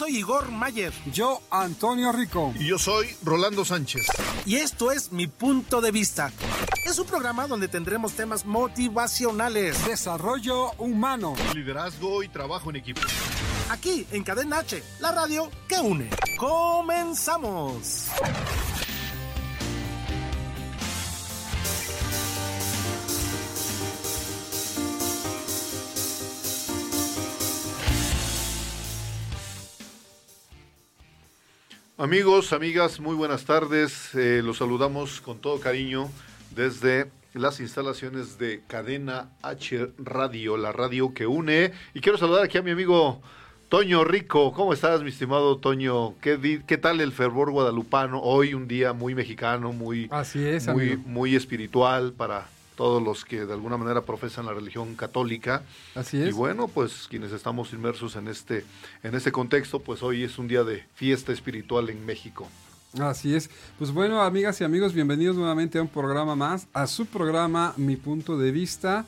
Soy Igor Mayer. Yo, Antonio Rico. Y yo soy Rolando Sánchez. Y esto es Mi Punto de Vista. Es un programa donde tendremos temas motivacionales, desarrollo humano, liderazgo y trabajo en equipo. Aquí en Cadena H, la radio que une. ¡Comenzamos! Amigos, amigas, muy buenas tardes. Eh, los saludamos con todo cariño desde las instalaciones de Cadena H Radio, la radio que une. Y quiero saludar aquí a mi amigo Toño Rico. ¿Cómo estás, mi estimado Toño? ¿Qué, qué tal el fervor guadalupano? Hoy un día muy mexicano, muy, Así es, muy, muy espiritual para todos los que de alguna manera profesan la religión católica. Así es. Y bueno, pues quienes estamos inmersos en este, en este contexto, pues hoy es un día de fiesta espiritual en México. Así es. Pues bueno, amigas y amigos, bienvenidos nuevamente a un programa más, a su programa Mi Punto de Vista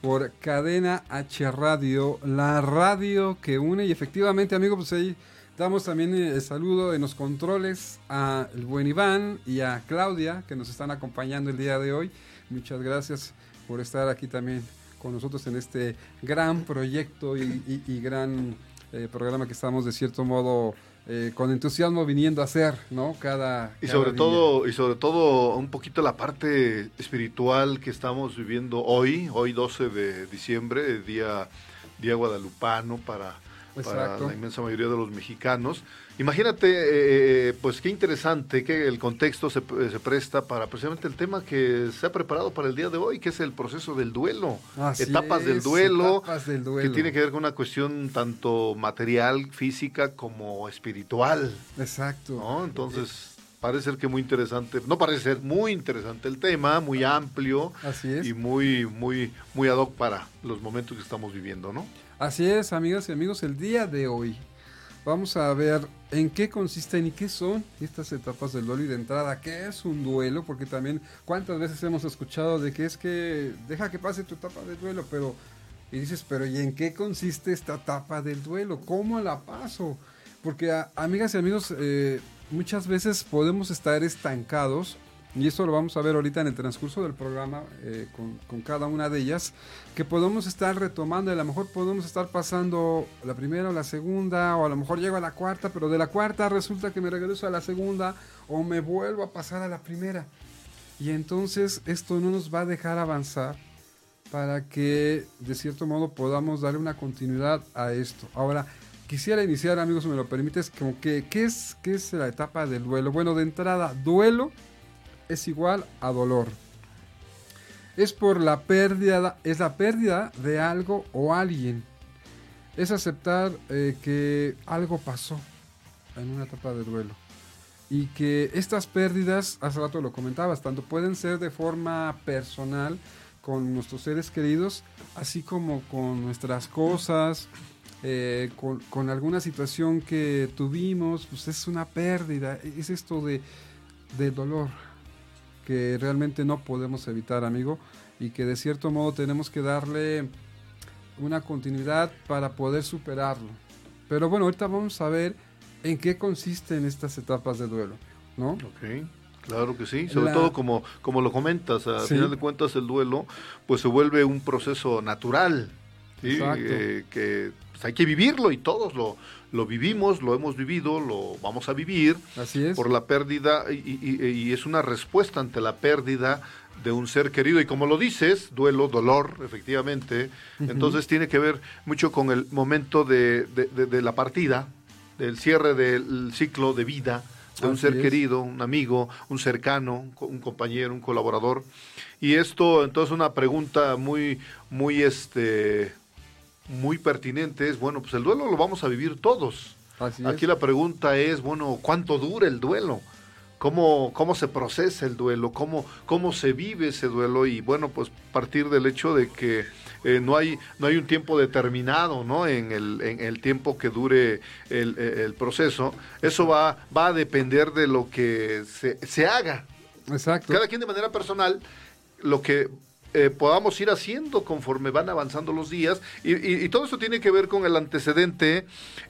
por Cadena H Radio, la radio que une. Y efectivamente, amigos, pues ahí damos también el saludo en los controles a el buen Iván y a Claudia, que nos están acompañando el día de hoy. Muchas gracias por estar aquí también con nosotros en este gran proyecto y, gran eh, programa que estamos de cierto modo eh, con entusiasmo viniendo a hacer, ¿no? Cada y sobre todo y sobre todo un poquito la parte espiritual que estamos viviendo hoy, hoy 12 de diciembre, día día guadalupano para para la inmensa mayoría de los mexicanos. Imagínate, eh, pues qué interesante que el contexto se, se, presta para precisamente el tema que se ha preparado para el día de hoy, que es el proceso del duelo. etapas, del duelo etapas del duelo, que tiene que ver con una cuestión tanto material, física como espiritual. Exacto. ¿no? Entonces... Parece ser que muy interesante, no parece ser muy interesante el tema, muy amplio Así es. y muy, muy, muy ad hoc para los momentos que estamos viviendo, ¿no? Así es, amigas y amigos, el día de hoy vamos a ver en qué consisten y qué son estas etapas del duelo y de entrada, qué es un duelo, porque también cuántas veces hemos escuchado de que es que deja que pase tu etapa de duelo, pero y dices, pero ¿y en qué consiste esta etapa del duelo? ¿Cómo la paso? Porque amigas y amigos, eh, muchas veces podemos estar estancados y esto lo vamos a ver ahorita en el transcurso del programa eh, con, cada una de ellas, que podemos estar retomando, y a lo mejor podemos estar pasando la primera o la segunda, o a lo mejor llego a la cuarta, pero de la cuarta resulta que me regreso a la segunda, o me vuelvo a pasar a la primera. Y entonces esto no nos va a dejar avanzar para que de cierto modo podamos darle una continuidad a esto. Ahora, quisiera iniciar, amigos, si me lo permites, como que, ¿qué es, qué es la etapa del duelo? Bueno, de entrada, duelo es igual a dolor. Es por la pérdida, es la pérdida de algo o alguien. Es aceptar eh, que algo pasó en una etapa de duelo. Y que estas pérdidas, hace rato lo comentabas, tanto pueden ser de forma personal con nuestros seres queridos, así como con nuestras cosas, eh, con, con, alguna situación que tuvimos, pues es una pérdida, es esto de, de dolor, que realmente no podemos evitar, amigo, y que de cierto modo tenemos que darle una continuidad para poder superarlo. Pero bueno, ahorita vamos a ver en qué consisten estas etapas de duelo, ¿no? Ok. Claro que sí, sobre todo como, como lo comentas, a final de cuentas el duelo pues se vuelve un proceso natural, ¿sí? Eh, que pues, hay que vivirlo y todos lo, lo vivimos, lo hemos vivido, lo vamos a vivir Así es. por la pérdida y, es una respuesta ante la pérdida de un ser querido. Y como lo dices, duelo, dolor, efectivamente, entonces tiene que ver mucho con el momento de, de, la partida, del cierre del ciclo de vida un ser querido, un amigo, un cercano, un compañero, un colaborador. Y esto, entonces, una pregunta muy, muy, este, muy pertinente es, bueno, pues el duelo lo vamos a vivir todos. Aquí la pregunta es, bueno, ¿cuánto dura el duelo? cómo, cómo se procesa el duelo, cómo, cómo se vive ese duelo y bueno, pues partir del hecho de que eh, no, hay, no hay un tiempo determinado ¿no? en, el, en el tiempo que dure el, el, proceso, eso va, va a depender de lo que se, se haga. Exacto. Cada quien de manera personal, lo que eh, podamos ir haciendo conforme van avanzando los días. Y, y, todo eso tiene que ver con el antecedente,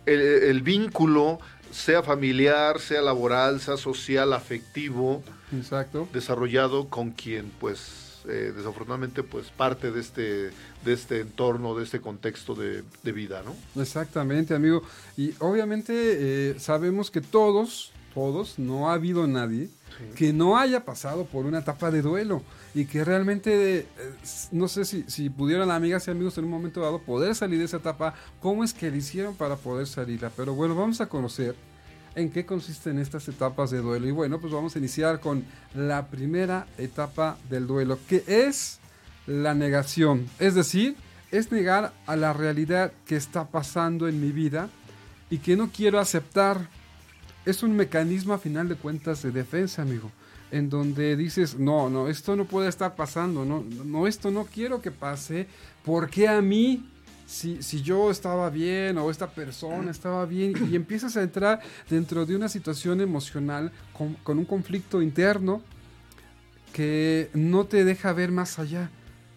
el, el, vínculo sea familiar, sea laboral, sea social, afectivo, Exacto. desarrollado con quien, pues, eh, desafortunadamente, pues, parte de este, de este entorno, de este contexto de, vida, ¿no? Exactamente, amigo. Y obviamente eh, sabemos que todos, todos, no ha habido nadie que no haya pasado por una etapa de duelo y que realmente, eh, no sé si, si pudieran amigas y amigos en un momento dado poder salir de esa etapa, cómo es que le hicieron para poder salirla. Pero bueno, vamos a conocer en qué consisten estas etapas de duelo. Y bueno, pues vamos a iniciar con la primera etapa del duelo, que es la negación. Es decir, es negar a la realidad que está pasando en mi vida y que no quiero aceptar. Es un mecanismo a final de cuentas de defensa, amigo en donde dices, no, no, esto no puede estar pasando, no, no, esto no quiero que pase, ¿por qué a mí? Si, si yo estaba bien o esta persona estaba bien y empiezas a entrar dentro de una situación emocional con, con un conflicto interno que no te deja ver más allá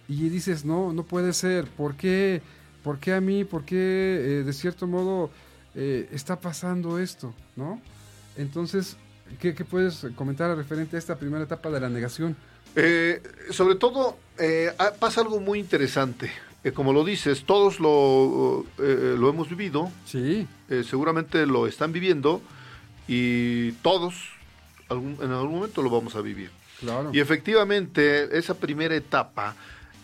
y dices, no, no puede ser, ¿por qué, ¿Por qué a mí? ¿Por qué eh, de cierto modo eh, está pasando esto? ¿No? Entonces ¿Qué, puedes comentar referente a esta primera etapa de la negación? Eh, sobre todo, eh, ah, pasa algo muy interesante. Eh, como lo dices, todos lo, lo hemos vivido. Sí. seguramente lo están viviendo y todos en algún momento lo vamos a vivir. Claro. Y efectivamente, esa primera etapa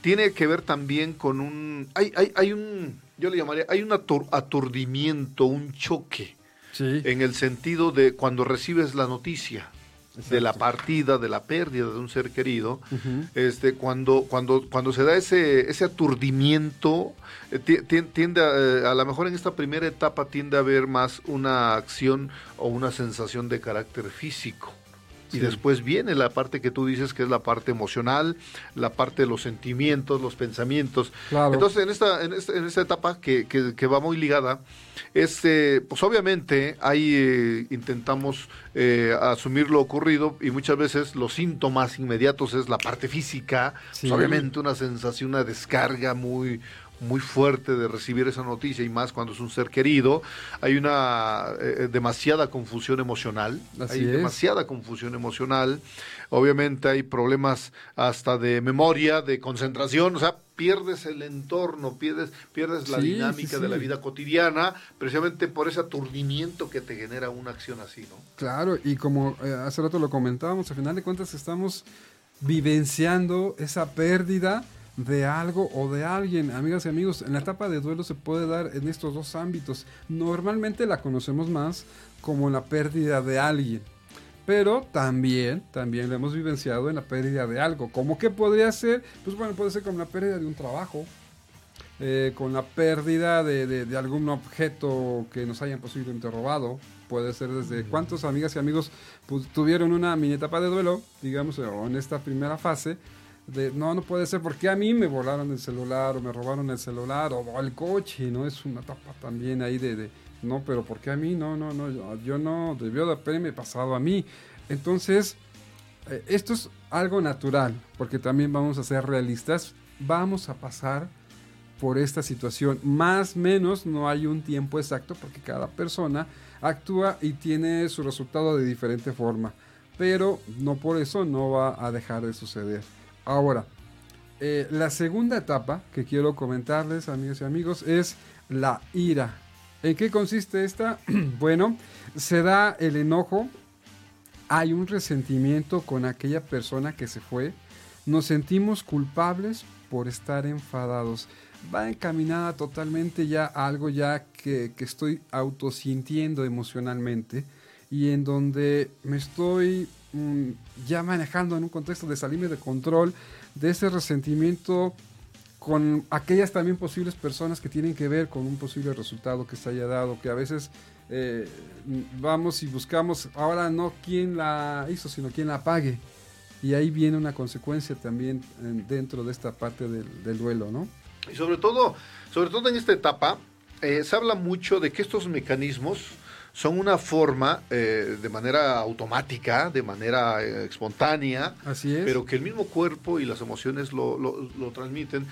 tiene que ver también con un... Hay, hay, hay un, yo le llamaría, hay un aturdimiento, un choque en el sentido de cuando recibes la noticia de la partida, de la pérdida de un ser querido, este, cuando, cuando, cuando se da ese, ese aturdimiento, eh, tiende a, eh, a lo mejor en esta primera etapa tiende a haber más una acción o una sensación de carácter físico. Y después viene la parte que tú dices que es la parte emocional, la parte de los sentimientos, los pensamientos. Entonces, en esta, en esta, en esta etapa que, que, va muy ligada, este, pues obviamente ahí eh, intentamos eh, asumir lo ocurrido y muchas veces los síntomas inmediatos es la parte física, pues, obviamente una sensación, una descarga muy muy fuerte de recibir esa noticia y más cuando es un ser querido. Hay una eh, eh, demasiada confusión emocional. hay demasiada confusión emocional. Obviamente hay problemas hasta de memoria, de concentración, o sea, pierdes el entorno, pierdes, pierdes la dinámica de la vida cotidiana, precisamente por ese aturdimiento que te genera una acción así, ¿no? Claro, y como eh, hace rato lo comentábamos, al final de cuentas estamos vivenciando esa pérdida de algo o de alguien. Amigas y amigos, en la etapa de duelo se puede dar en estos dos ámbitos. Normalmente la conocemos más como la pérdida de alguien. Pero también, también la hemos vivenciado en la pérdida de algo. ¿Cómo que podría ser? Pues bueno, puede ser como la pérdida de un trabajo, eh, con la pérdida de, de, algún objeto que nos hayan posiblemente robado. Puede ser desde cuántos amigas y amigos pues, tuvieron una mini etapa de duelo, digamos, o en esta primera fase, de no, no puede ser porque a mí me volaron el celular o me robaron el celular o, el coche, ¿no? Es una etapa también ahí de, no, pero porque a mí? No, no, no, yo, no, debió de haberme pasado a mí. Entonces, eh, esto es algo natural, porque también vamos a ser realistas, vamos a pasar por esta situación. Más menos no hay un tiempo exacto porque cada persona actúa y tiene su resultado de diferente forma. Pero no por eso no va a dejar de suceder. Ahora, eh, la segunda etapa que quiero comentarles, amigos y amigos, es la ira. ¿En qué consiste esta? bueno, se da el enojo, hay un resentimiento con aquella persona que se fue, nos sentimos culpables por estar enfadados. Va encaminada totalmente ya a algo ya que, que estoy autosintiendo emocionalmente y en donde me estoy mm, ya manejando en un contexto de salirme de control, de ese resentimiento con aquellas también posibles personas que tienen que ver con un posible resultado que se haya dado, que a veces eh, vamos y buscamos ahora no quién la hizo, sino quién la pague. Y ahí viene una consecuencia también dentro de esta parte del, duelo, ¿no? Y sobre todo, sobre todo en esta etapa, eh, se habla mucho de que estos mecanismos son una forma eh, de manera automática, de manera espontánea, Así es. pero que el mismo cuerpo y las emociones lo, lo transmiten.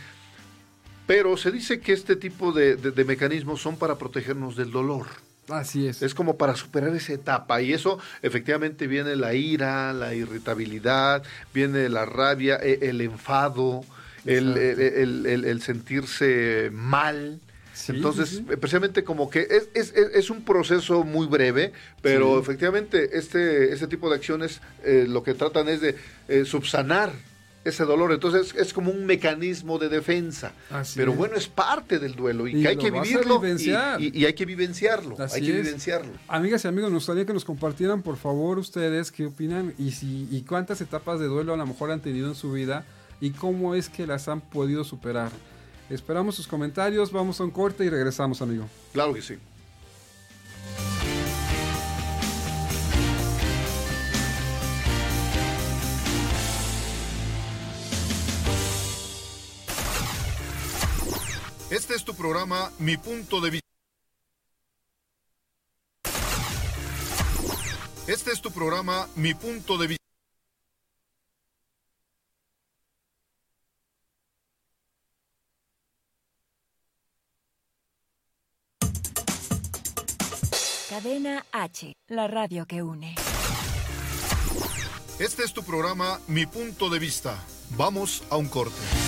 Pero se dice que este tipo de, mecanismos son para protegernos del dolor. Así es. Es como para superar esa etapa y eso efectivamente viene la ira, la irritabilidad, viene la rabia, e, el, enfado, el, el, sentirse mal. Entonces, precisamente como que es, es, es, un proceso muy breve, pero efectivamente este, este tipo de acciones eh, lo que tratan es de eh, subsanar ese dolor. Entonces es como un mecanismo de defensa. Pero bueno, es parte del duelo y, que hay que vivirlo y, hay que vivenciarlo. hay que vivenciarlo. Amigas y amigos, nos gustaría que nos compartieran por favor ustedes qué opinan y, si, y cuántas etapas de duelo a lo mejor han tenido en su vida y cómo es que las han podido superar. Esperamos sus comentarios, vamos a un corte y regresamos, amigo. Claro que sí. Este es tu programa Mi Punto de Vista. Este es tu programa Mi Punto de Vista. Cadena H, la radio que une. Este es tu programa Mi Punto de Vista. Vamos a un corte.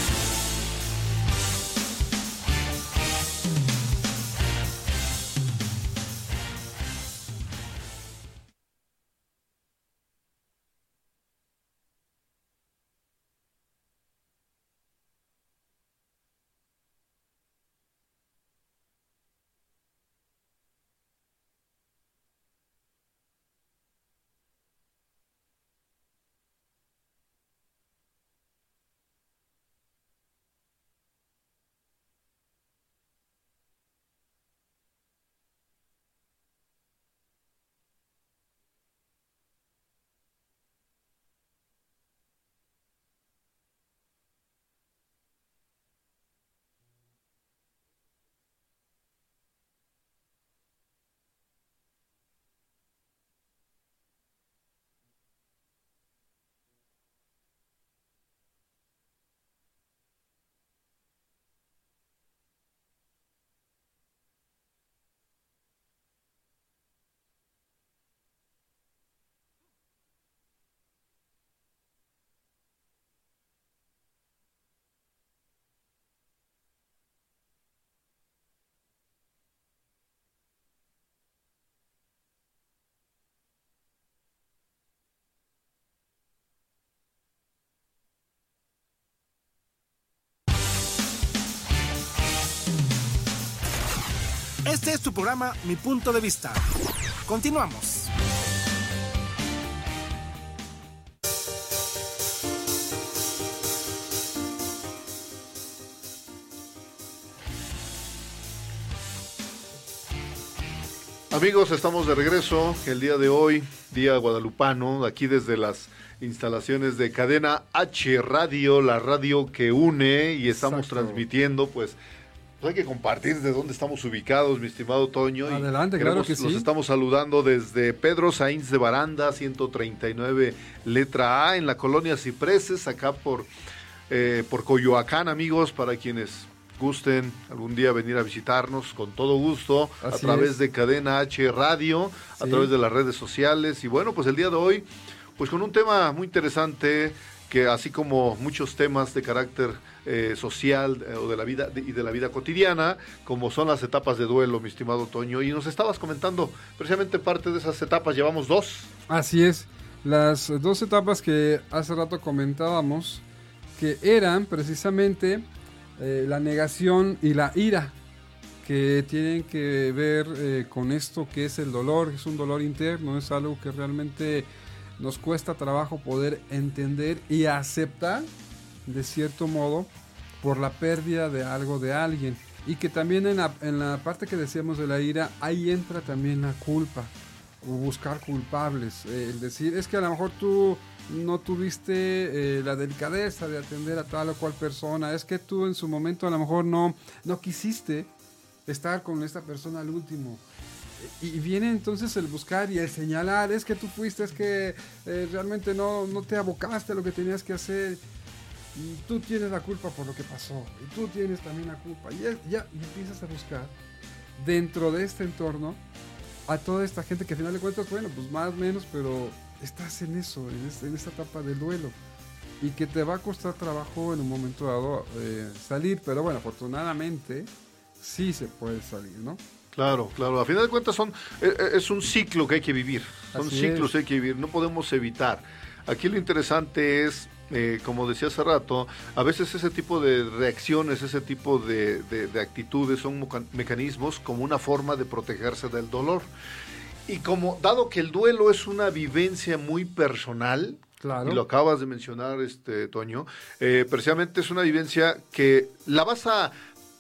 Este es tu programa Mi Punto de Vista. Continuamos. Amigos, estamos de regreso el día de hoy, día guadalupano, aquí desde las instalaciones de Cadena H Radio, la radio que une y estamos transmitiendo pues hay que compartir de dónde estamos ubicados, mi estimado Toño. Adelante, claro que sí. Los estamos saludando desde Pedro Sainz de Baranda, 139, letra A, en la colonia Cipreses, acá por, eh, por Coyoacán, amigos, para quienes gusten algún día venir a visitarnos con todo gusto a través de Cadena H Radio, a través de las redes sociales. Y bueno, pues el día de hoy, pues con un tema muy interesante que así como muchos temas de carácter eh, social eh, o de la vida y de la vida cotidiana, como son las etapas de duelo, mi estimado Toño. Y nos estabas comentando precisamente parte de esas etapas, llevamos dos. Así es, las dos etapas que hace rato comentábamos, que eran precisamente eh, la negación y la ira, que tienen que ver con esto que es el dolor, es un dolor interno, es algo que realmente nos cuesta trabajo poder entender y aceptar de cierto modo por la pérdida de algo de alguien. Y que también en la, en la parte que decíamos de la ira, ahí entra también la culpa, o buscar culpables. Eh, el decir, es que a lo mejor tú no tuviste eh, la delicadeza de atender a tal o cual persona, es que tú en su momento a lo mejor no, no quisiste estar con esta persona al último. Y viene entonces el buscar y el señalar, es que tú fuiste, es que eh, realmente no, no te abocaste a lo que tenías que hacer. Y tú tienes la culpa por lo que pasó. Y tú tienes también la culpa. Y ya, empiezas a buscar dentro de este entorno a toda esta gente que al final de cuentas, bueno, pues más o menos, pero estás en eso, en, este, esta etapa del duelo. Y que te va a costar trabajo en un momento dado eh, salir. Pero bueno, afortunadamente sí se puede salir, ¿no? Claro, claro. A final de cuentas son, eh, eh, es un ciclo que hay que vivir. Son ciclos que hay que vivir. No podemos evitar. Aquí lo interesante es eh, como decía hace rato, a veces ese tipo de reacciones, ese tipo de, actitudes son mecanismos como una forma de protegerse del dolor. Y como, dado que el duelo es una vivencia muy personal, y lo acabas de mencionar, este Toño, eh, precisamente es una vivencia que la vas a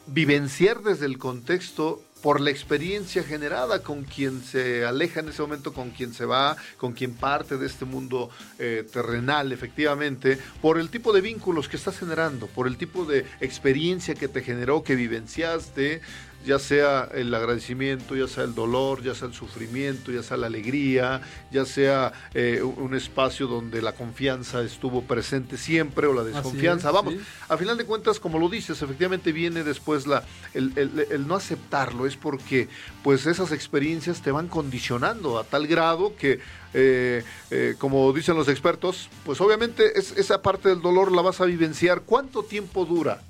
vivenciar desde el contexto por la experiencia generada con quien se aleja en ese momento, con quien se va, con quien parte de este mundo eh, terrenal, efectivamente, por el tipo de vínculos que estás generando, por el tipo de experiencia que te generó, que vivenciaste, ya sea el agradecimiento, ya sea el dolor, ya sea el sufrimiento, ya sea la alegría, ya sea eh, un espacio donde la confianza estuvo presente siempre o la desconfianza. Vamos, a final de cuentas, como lo dices, efectivamente viene después la, el, no aceptarlo, es porque pues esas experiencias te van condicionando a tal grado que eh, eh, como dicen los expertos, pues obviamente es, esa parte del dolor la vas a vivenciar. ¿Cuánto tiempo dura?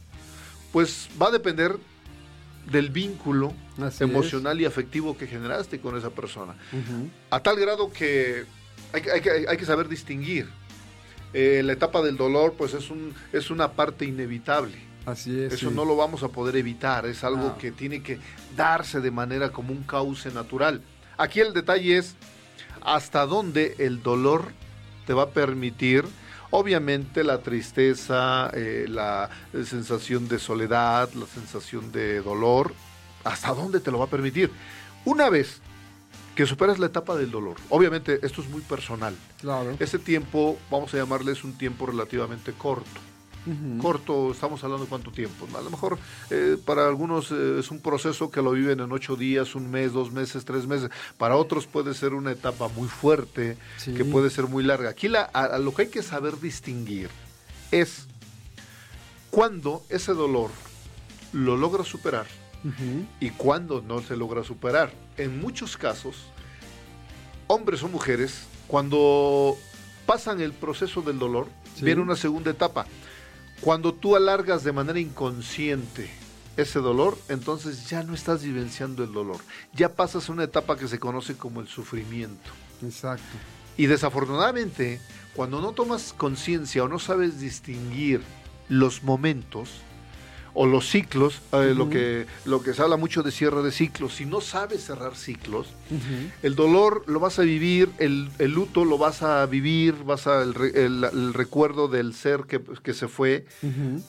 Pues va a depender del vínculo emocional y afectivo que generaste con esa persona. A tal grado que hay, que hay, que saber distinguir. Eh, la etapa del dolor, pues es, un, es una parte inevitable. Así es. Eso no lo vamos a poder evitar, es algo que tiene que darse de manera como un cauce natural. Aquí el detalle es hasta dónde el dolor te va a permitir Obviamente la tristeza, eh, la sensación de soledad, la sensación de dolor, ¿hasta dónde te lo va a permitir? Una vez que superas la etapa del dolor, obviamente esto es muy personal. Claro. Ese tiempo, vamos a llamarle, es un tiempo relativamente corto corto, estamos hablando de cuánto tiempo. A lo mejor eh, para algunos eh, es un proceso que lo viven en ocho días, un mes, dos meses, tres meses. Para otros puede ser una etapa muy fuerte, que puede ser muy larga. Aquí la, a, lo que hay que saber distinguir es cuando ese dolor lo logra superar y cuando no se logra superar. En muchos casos, hombres o mujeres, cuando pasan el proceso del dolor, viene una segunda etapa. Cuando tú alargas de manera inconsciente ese dolor, entonces ya no estás vivenciando el dolor. Ya pasas a una etapa que se conoce como el sufrimiento. Exacto. Y desafortunadamente, cuando no tomas conciencia o no sabes distinguir los momentos, o los ciclos, eh, lo, que, lo que se habla mucho de cierre de ciclos, si no sabes cerrar ciclos, el dolor lo vas a vivir, el, luto lo vas a vivir, vas a el, recuerdo del ser que, se fue,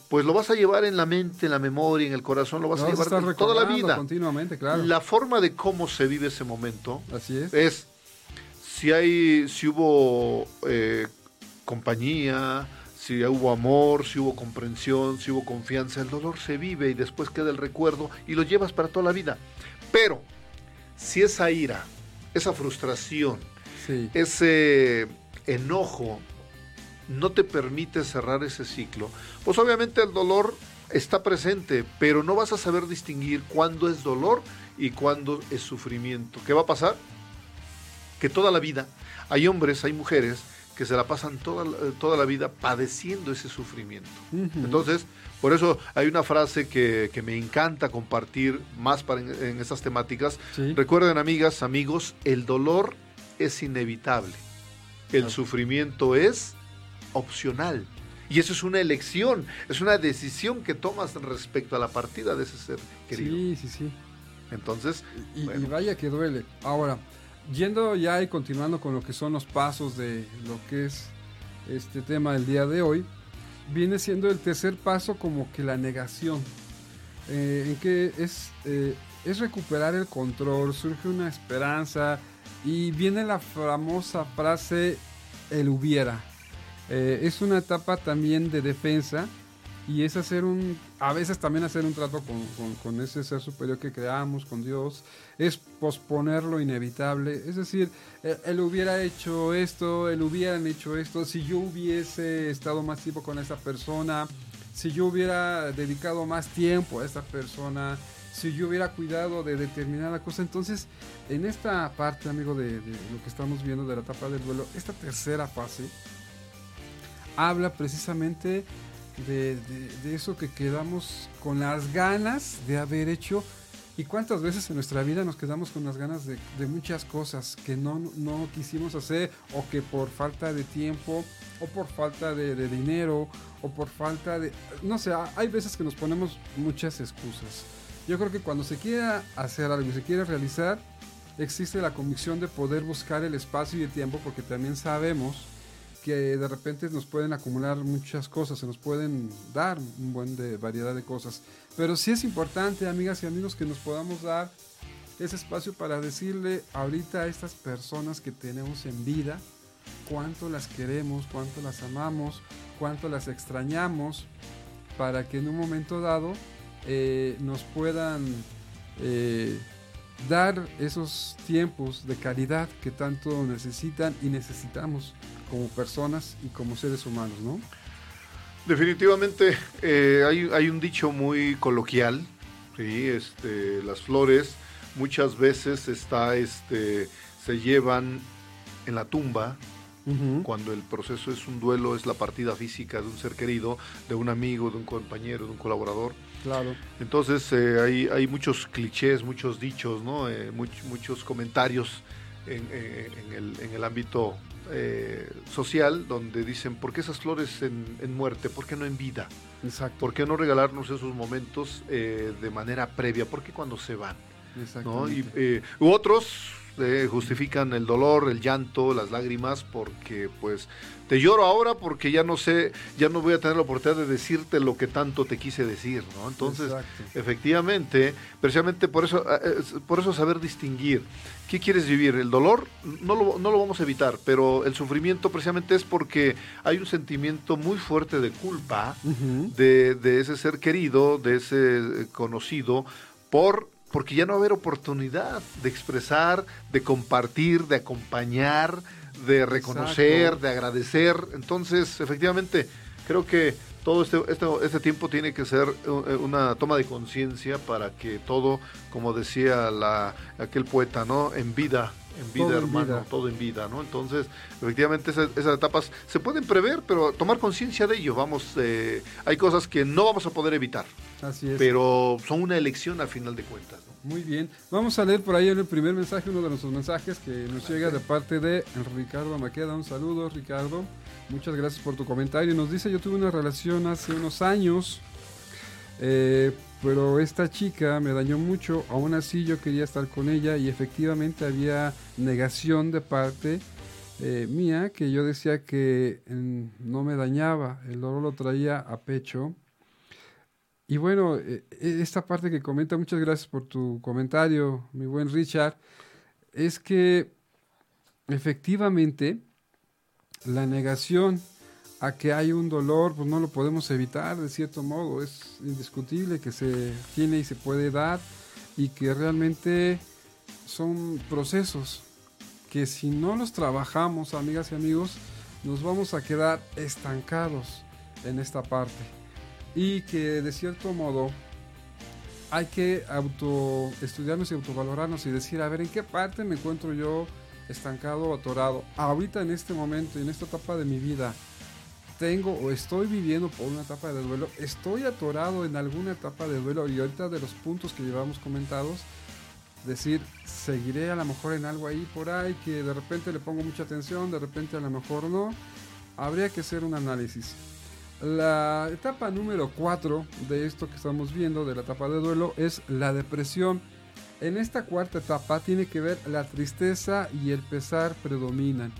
pues lo vas a llevar en la mente, en la memoria, en el corazón, lo vas, a llevar toda la vida. Continuamente, claro. La forma de cómo se vive ese momento Así es. es si hay, si hubo eh, compañía, si hubo amor, si hubo comprensión, si hubo confianza, el dolor se vive y después queda el recuerdo y lo llevas para toda la vida. Pero si esa ira, esa frustración, ese enojo no te permite cerrar ese ciclo, pues obviamente el dolor está presente, pero no vas a saber distinguir cuándo es dolor y cuándo es sufrimiento. ¿Qué va a pasar? Que toda la vida hay hombres, hay mujeres que se la pasan toda, toda la vida padeciendo ese sufrimiento. Entonces, por eso hay una frase que, me encanta compartir más para en, estas temáticas. Recuerden, amigas, amigos, el dolor es inevitable. El sufrimiento es opcional. Y eso es una elección, es una decisión que tomas respecto a la partida de ese ser querido. Sí, sí, sí. Entonces... Y, vaya que duele. Ahora, yendo ya y continuando con lo que son los pasos de lo que es este tema del día de hoy, viene siendo el tercer paso como que la negación. Eh, en que es, eh, es recuperar el control, surge una esperanza y viene la famosa frase el hubiera. Eh, es una etapa también de defensa y es hacer un, a veces también hacer un trato con, ese ser superior que creamos, con Dios, es posponer lo inevitable, es decir, eh, él, hubiera hecho esto, él hubieran hecho esto, si yo hubiese estado más tiempo con esa persona, si yo hubiera dedicado más tiempo a esta persona, si yo hubiera cuidado de determinada cosa. Entonces, en esta parte, amigo, de, de, lo que estamos viendo de la etapa del duelo, esta tercera fase habla precisamente de, eso que quedamos con las ganas de haber hecho. ¿Y cuántas veces en nuestra vida nos quedamos con las ganas de, muchas cosas que no, no, quisimos hacer o que por falta de tiempo o por falta de, dinero o por falta de... No sé, hay veces que nos ponemos muchas excusas. Yo creo que cuando se quiera hacer algo y se quiere realizar, existe la convicción de poder buscar el espacio y el tiempo porque también sabemos que de repente nos pueden acumular muchas cosas, se nos pueden dar un buen de variedad de cosas. Pero sí es importante, amigas y amigos, que nos podamos dar ese espacio para decirle ahorita a estas personas que tenemos en vida cuánto las queremos, cuánto las amamos, cuánto las extrañamos, para que en un momento dado eh, nos puedan eh, dar esos tiempos de calidad que tanto necesitan y necesitamos como personas y como seres humanos, ¿no? Definitivamente eh, hay, un dicho muy coloquial, ¿sí? este, las flores muchas veces está, este, se llevan en la tumba, cuando el proceso es un duelo, es la partida física de un ser querido, de un amigo, de un compañero, de un colaborador. Claro. Entonces eh, hay, hay, muchos clichés, muchos dichos, ¿no? Eh, muchos comentarios en, el, en, el, ámbito eh, social donde dicen, ¿por qué esas flores en, muerte? ¿Por qué no en vida? Exacto. ¿Por qué no regalarnos esos momentos eh, de manera previa? ¿Por qué cuando se van? ¿no? Y, eh, u otros justifican el dolor, el llanto, las lágrimas, porque pues te lloro ahora porque ya no sé, ya no voy a tener la oportunidad de decirte lo que tanto te quise decir, ¿no? Entonces, efectivamente, precisamente por eso, por eso saber distinguir ¿Qué quieres vivir? El dolor no lo, no lo, vamos a evitar, pero el sufrimiento precisamente es porque hay un sentimiento muy fuerte de culpa de, de, ese ser querido, de ese eh, conocido, por porque ya no va a haber oportunidad de expresar, de compartir, de acompañar, de reconocer, de agradecer. Entonces, efectivamente, creo que todo este, este, este, tiempo tiene que ser eh, una toma de conciencia para que todo, como decía la, aquel poeta, ¿no? En vida, en vida, hermano, todo en vida, ¿no? Entonces, efectivamente, esas, etapas se pueden prever, pero tomar conciencia de ello, vamos, eh, hay cosas que no vamos a poder evitar. Así es. Pero son una elección al final de cuentas, Muy bien. Vamos a leer por ahí en el primer mensaje, uno de nuestros mensajes que nos llega de parte de Ricardo Maqueda. Un saludo, Ricardo. Muchas gracias por tu comentario. Nos dice, yo tuve una relación hace unos años, eh, pero esta chica me dañó mucho. Aún así yo quería estar con ella y efectivamente había negación de parte eh, mía que yo decía que mm, no me dañaba, el dolor lo traía a pecho. Y bueno, eh, esta parte que comenta, muchas gracias por tu comentario, mi buen Richard, es que efectivamente la negación a que hay un dolor, pues no lo podemos evitar de cierto modo, es indiscutible que se tiene y se puede dar y que realmente son procesos que si no los trabajamos, amigas y amigos, nos vamos a quedar estancados en esta parte y que de cierto modo hay que auto estudiarnos y autovalorarnos y decir, a ver, ¿en qué parte me encuentro yo estancado o atorado. Ahorita en este momento, en esta etapa de mi vida, tengo o estoy viviendo por una etapa de duelo, estoy atorado en alguna etapa de duelo y ahorita de los puntos que llevamos comentados, decir, seguiré a lo mejor en algo ahí por ahí que de repente le pongo mucha atención, de repente a lo mejor no, habría que hacer un análisis. La etapa número 4 de esto que estamos viendo, de la etapa de duelo, es la depresión. En esta cuarta etapa tiene que ver la tristeza y el pesar predominan.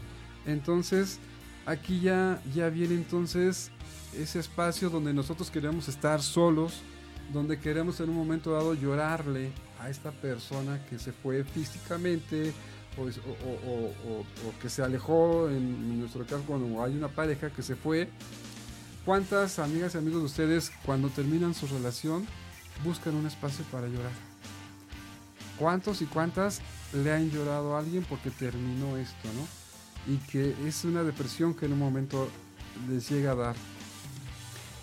Entonces, aquí ya, ya viene entonces ese espacio donde nosotros queremos estar solos, donde queremos en un momento dado llorarle a esta persona que se fue físicamente o, que se alejó, en, nuestro caso cuando hay una pareja que se fue. ¿Cuántas amigas y amigos de ustedes cuando terminan su relación buscan un espacio para llorar? ¿Cuántos y cuántas le han llorado a alguien porque terminó esto, no? Y que es una depresión que en un momento les llega a dar.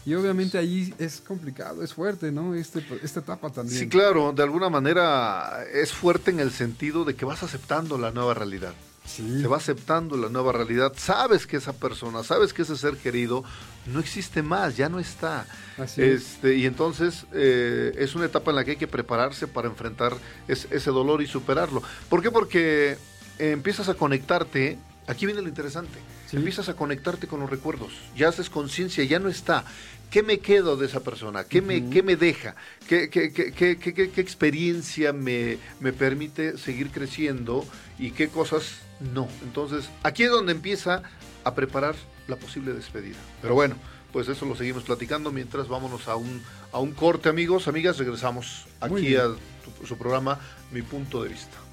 Y obviamente ahí es complicado, es fuerte, ¿no? Este, esta etapa también. Sí, claro, de alguna manera es fuerte en el sentido de que vas aceptando la nueva realidad. Sí. Se va aceptando la nueva realidad. Sabes que esa persona, sabes que ese ser querido no existe más, ya no está. Así este, Y entonces eh, es una etapa en la que hay que prepararse para enfrentar ese dolor y superarlo. ¿Por qué? Porque empiezas a conectarte. Aquí viene lo interesante. Empiezas a conectarte con los recuerdos. Ya haces conciencia, ya no está. ¿Qué me quedo de esa persona? ¿Qué, me, me deja? ¿Qué, qué, experiencia me, me, permite seguir creciendo y qué cosas no? Entonces, aquí es donde empieza a preparar la posible despedida. Pero bueno, pues eso lo seguimos platicando mientras vámonos a un, a un corte, amigos, amigas. Regresamos aquí a su programa Mi Punto de Vista.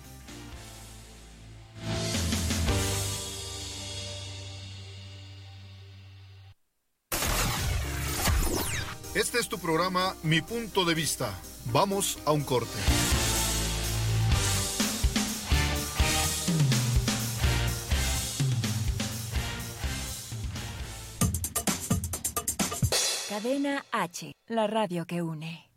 Programa Mi punto de vista. Vamos a un corte. Cadena H, la radio que une.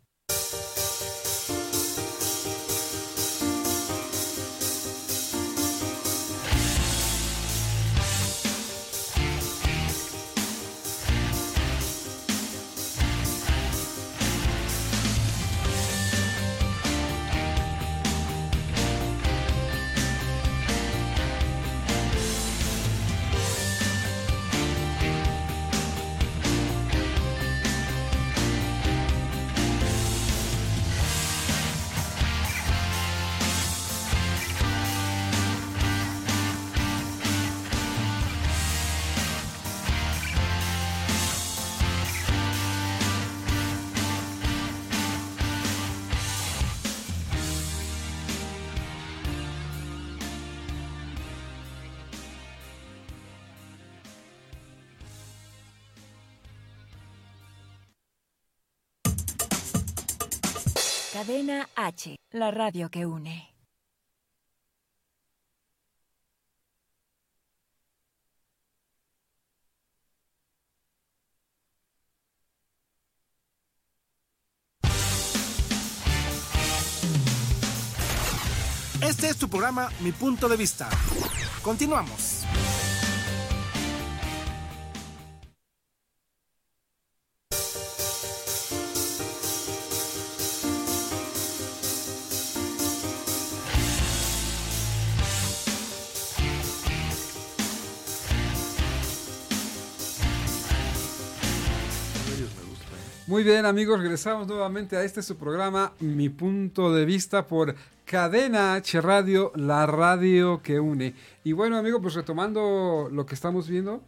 Cadena H, la radio que une. Este es tu programa Mi Punto de Vista. Continuamos. Muy bien amigos, regresamos nuevamente a este su programa, Mi Punto de Vista por Cadena H Radio, la radio que une. Y bueno amigos, pues retomando lo que estamos viendo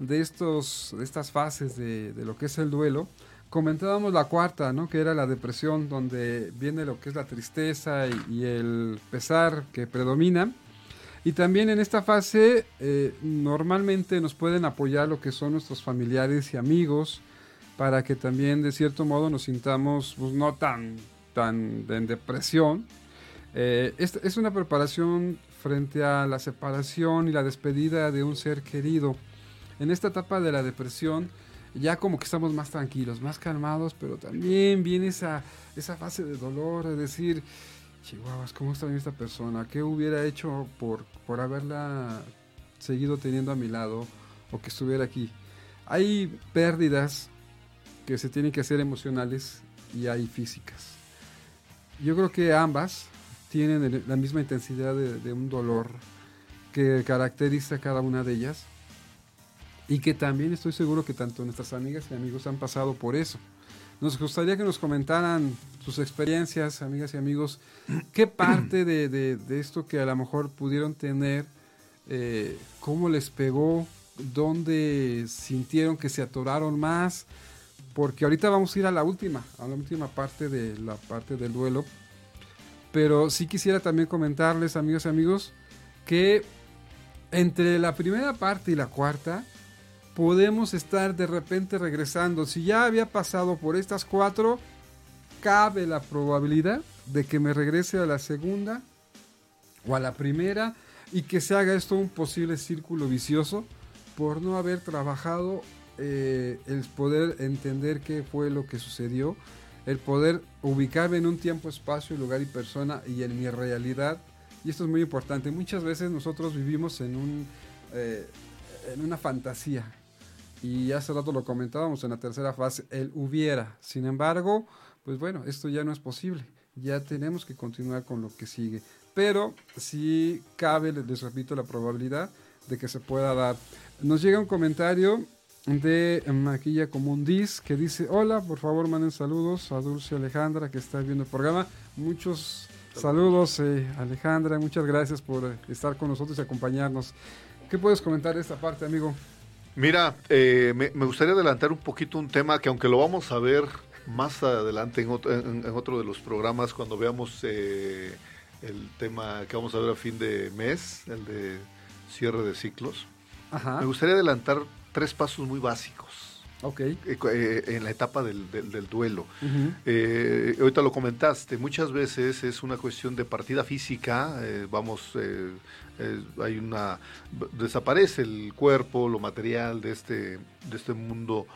de, estos, de estas fases de, lo que es el duelo, comentábamos la cuarta, ¿no? que era la depresión, donde viene lo que es la tristeza y, el pesar que predomina. Y también en esta fase eh, normalmente nos pueden apoyar lo que son nuestros familiares y amigos, para que también de cierto modo nos sintamos pues, no tan, tan en depresión. Eh, es, una preparación frente a la separación y la despedida de un ser querido. En esta etapa de la depresión ya como que estamos más tranquilos, más calmados, pero también viene esa, esa fase de dolor, de decir, chihuahuas, ¿cómo está esta persona? ¿Qué hubiera hecho por, por haberla seguido teniendo a mi lado o que estuviera aquí? Hay pérdidas que se tienen que hacer emocionales y hay físicas. Yo creo que ambas tienen la misma intensidad de, un dolor que caracteriza a cada una de ellas y que también estoy seguro que tanto nuestras amigas y amigos han pasado por eso. Nos gustaría que nos comentaran sus experiencias, amigas y amigos, qué parte de, esto que a lo mejor pudieron tener, eh, cómo les pegó, dónde sintieron que se atoraron más, porque ahorita vamos a ir a la última, a la última parte de la parte del duelo. Pero sí quisiera también comentarles, amigos y amigos, que entre la primera parte y la cuarta, podemos estar de repente regresando. Si ya había pasado por estas cuatro, cabe la probabilidad de que me regrese a la segunda o a la primera y que se haga esto un posible círculo vicioso por no haber trabajado eh, el poder entender qué fue lo que sucedió, el poder ubicarme en un tiempo, espacio, lugar y persona y en mi realidad. Y esto es muy importante. Muchas veces nosotros vivimos en, un, eh, en una fantasía. Y hace rato lo comentábamos en la tercera fase, el hubiera. Sin embargo, pues bueno, esto ya no es posible. Ya tenemos que continuar con lo que sigue. Pero sí cabe, les repito, la probabilidad de que se pueda dar. Nos llega un comentario de Maquilla Comundis que dice, hola, por favor manden saludos a Dulce Alejandra que está viendo el programa. Muchos saludos eh, Alejandra, muchas gracias por eh, estar con nosotros y acompañarnos. ¿Qué puedes comentar de esta parte, amigo? Mira, eh, me, gustaría adelantar un poquito un tema que aunque lo vamos a ver más adelante en otro, de los programas cuando veamos el tema que vamos a ver a fin de mes, el de cierre de ciclos. Me gustaría adelantar tres pasos muy básicos. Okay. Eh, eh, en la etapa del, duelo. Eh, ahorita lo comentaste, muchas veces es una cuestión de partida física, vamos, hay una, desaparece el cuerpo, lo material de este, de este mundo